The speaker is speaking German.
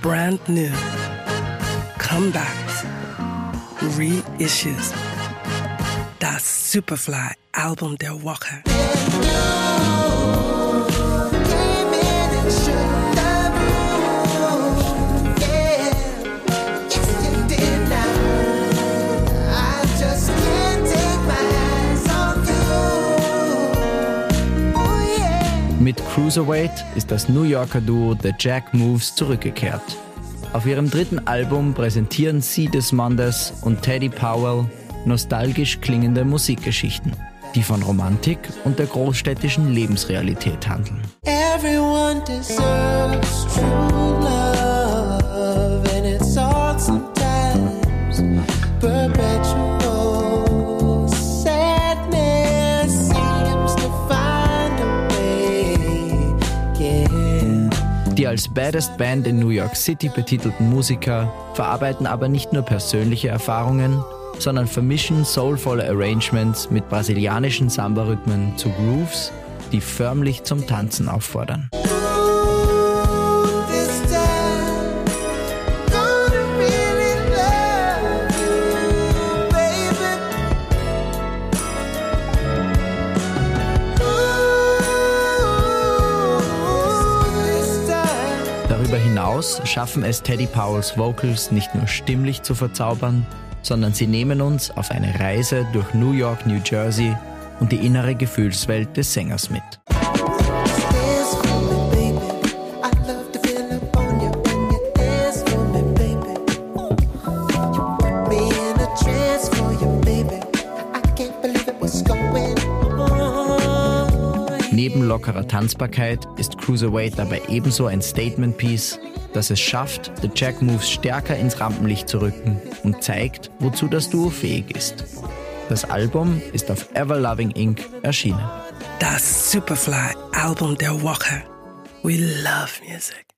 brand new, comebacks, reissues. That Superfly Album der Woche. Mit Cruiserweight ist das New Yorker Duo The Jack Moves zurückgekehrt. Auf ihrem dritten Album präsentieren sie Desmondes und Teddy Powell nostalgisch klingende Musikgeschichten, die von Romantik und der großstädtischen Lebensrealität handeln. Die als Baddest Band in New York City betitelten Musiker verarbeiten aber nicht nur persönliche Erfahrungen, sondern vermischen soulvolle Arrangements mit brasilianischen Samba-Rhythmen zu Grooves, die förmlich zum Tanzen auffordern. Darüber hinaus schaffen es Teddy Powells Vocals nicht nur stimmlich zu verzaubern, sondern sie nehmen uns auf eine Reise durch New York, New Jersey und die innere Gefühlswelt des Sängers mit. Neben lockerer Tanzbarkeit ist Cruiserweight dabei ebenso ein Statement-Piece, das es schafft, The Jack Moves stärker ins Rampenlicht zu rücken und zeigt, wozu das Duo fähig ist. Das Album ist auf Everloving Inc. erschienen. Das Superfly Album der Woche. We love music.